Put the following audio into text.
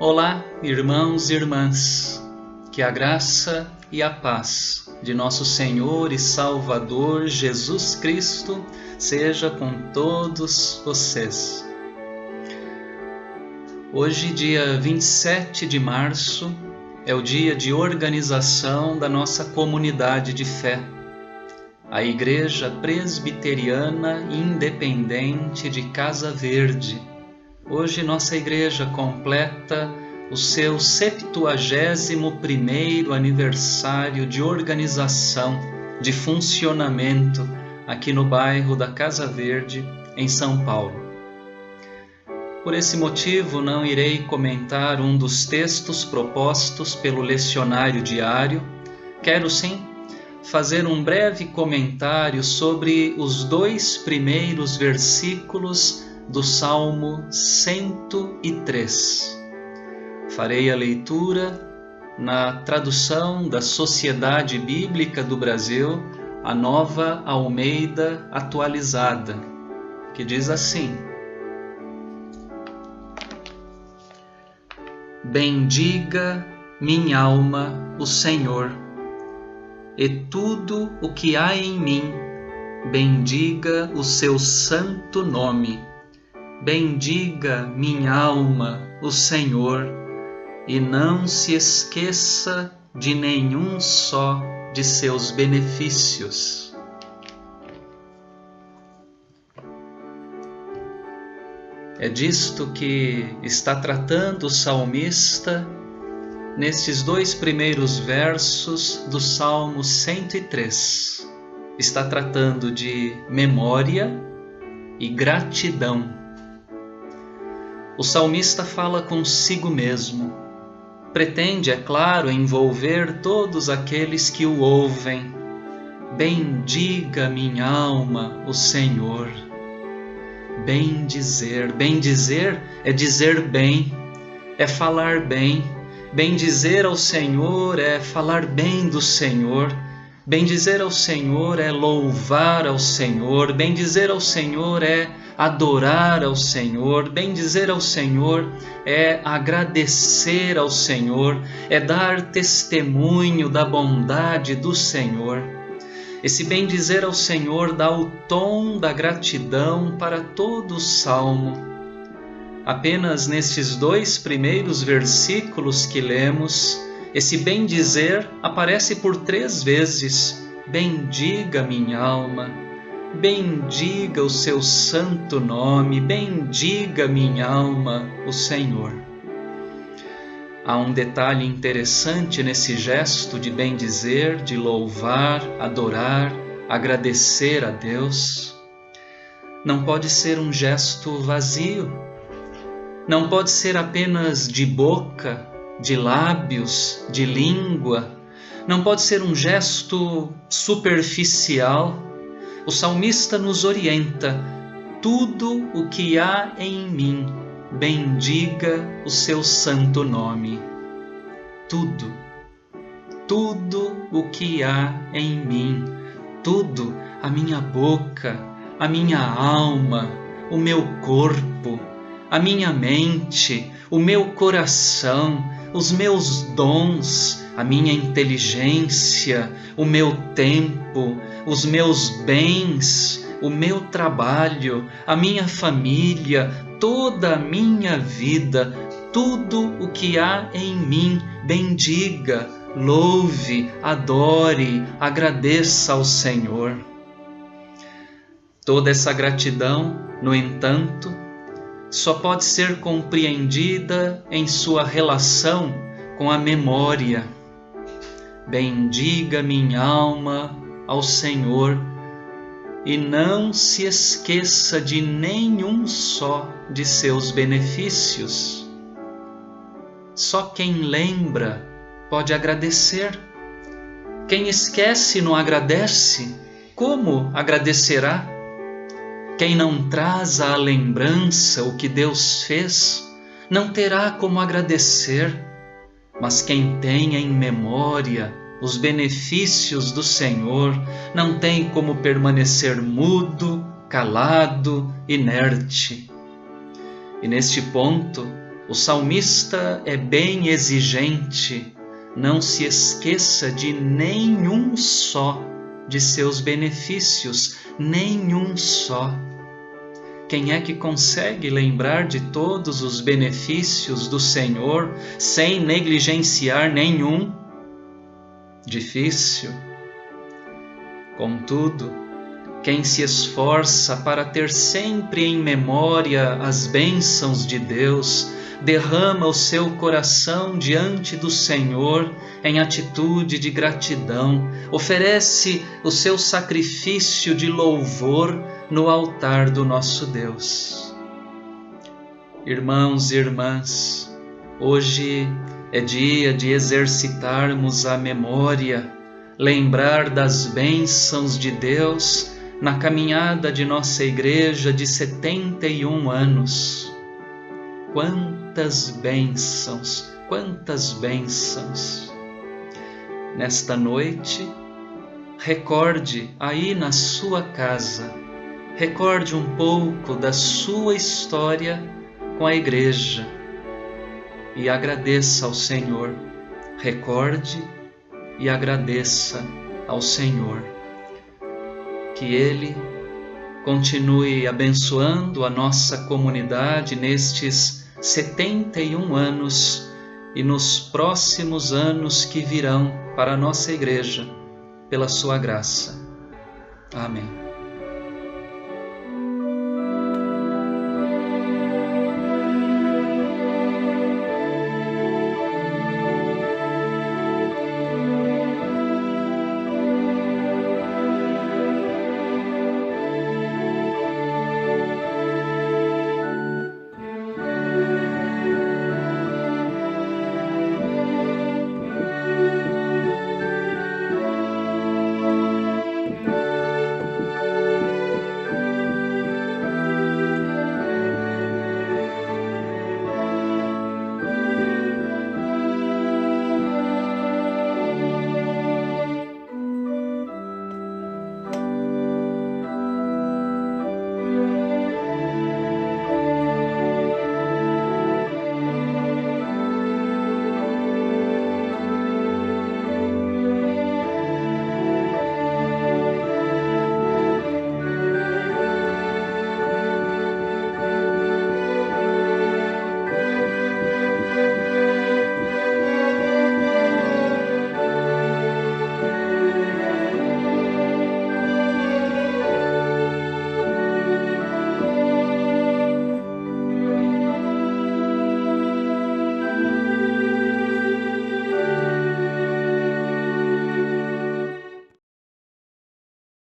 Olá, irmãos e irmãs, que a graça e a paz de nosso Senhor e Salvador Jesus Cristo seja com todos vocês. Hoje, dia 27 de março, é o dia de organização da nossa comunidade de fé, a Igreja Presbiteriana Independente de Casa Verde Hoje nossa igreja completa o seu 71º aniversário de organização, de funcionamento aqui no bairro da Casa Verde, em São Paulo. Por esse motivo, não irei comentar um dos textos propostos pelo lecionário diário. Quero sim fazer um breve comentário sobre os dois primeiros versículos do Salmo 103. Farei a leitura na tradução da Sociedade Bíblica do Brasil, a nova Almeida atualizada, que diz assim: Bendiga minha alma o Senhor, e tudo o que há em mim, bendiga o seu santo nome Bendiga minha alma o Senhor e não se esqueça de nenhum só de seus benefícios. É disto que está tratando o salmista nesses dois primeiros versos do Salmo 103. Está tratando de memória e gratidão o salmista fala consigo mesmo. Pretende, é claro, envolver todos aqueles que o ouvem. Bendiga minha alma o Senhor. Bem dizer, bem dizer é dizer bem, é falar bem. Bem dizer ao Senhor é falar bem do Senhor. Bem dizer ao Senhor é louvar ao Senhor. Bem dizer ao Senhor é adorar ao Senhor, bendizer ao Senhor, é agradecer ao Senhor, é dar testemunho da bondade do Senhor. Esse bendizer ao Senhor dá o tom da gratidão para todo o salmo. Apenas nesses dois primeiros versículos que lemos, esse bendizer aparece por três vezes. Bendiga minha alma, bendiga o seu santo nome, bendiga minha alma o Senhor. Há um detalhe interessante nesse gesto de bendizer, de louvar, adorar, agradecer a Deus. Não pode ser um gesto vazio, não pode ser apenas de boca, de lábios, de língua, não pode ser um gesto superficial o salmista nos orienta: tudo o que há em mim, bendiga o seu santo nome. Tudo, tudo o que há em mim, tudo, a minha boca, a minha alma, o meu corpo, a minha mente, o meu coração, os meus dons, a minha inteligência, o meu tempo, os meus bens, o meu trabalho, a minha família, toda a minha vida, tudo o que há em mim, bendiga, louve, adore, agradeça ao Senhor. Toda essa gratidão, no entanto, só pode ser compreendida em sua relação com a memória. Bendiga minha alma ao Senhor e não se esqueça de nenhum só de seus benefícios. Só quem lembra pode agradecer. Quem esquece não agradece. Como agradecerá? Quem não traz à lembrança o que Deus fez, não terá como agradecer. Mas quem tem em memória os benefícios do Senhor, não tem como permanecer mudo, calado, inerte. E neste ponto, O salmista é bem exigente, não se esqueça de nenhum só de seus benefícios, nenhum só. Quem é que consegue lembrar de todos os benefícios do Senhor sem negligenciar nenhum? Difícil. Contudo, quem se esforça para ter sempre em memória as bênçãos de Deus, derrama o seu coração diante do Senhor em atitude de gratidão, oferece o seu sacrifício de louvor no altar do nosso Deus. Irmãos e irmãs, hoje é dia de exercitarmos a memória, lembrar das bênçãos de Deus na caminhada de nossa igreja de 71 anos. Quantas bênçãos, quantas bênçãos! Nesta noite, recorde aí na sua casa, recorde um pouco da sua história com a igreja e agradeça ao Senhor. Recorde e agradeça ao Senhor que Ele continue abençoando a nossa comunidade nestes 71 anos e nos próximos anos que virão para a nossa igreja, pela Sua graça. Amém.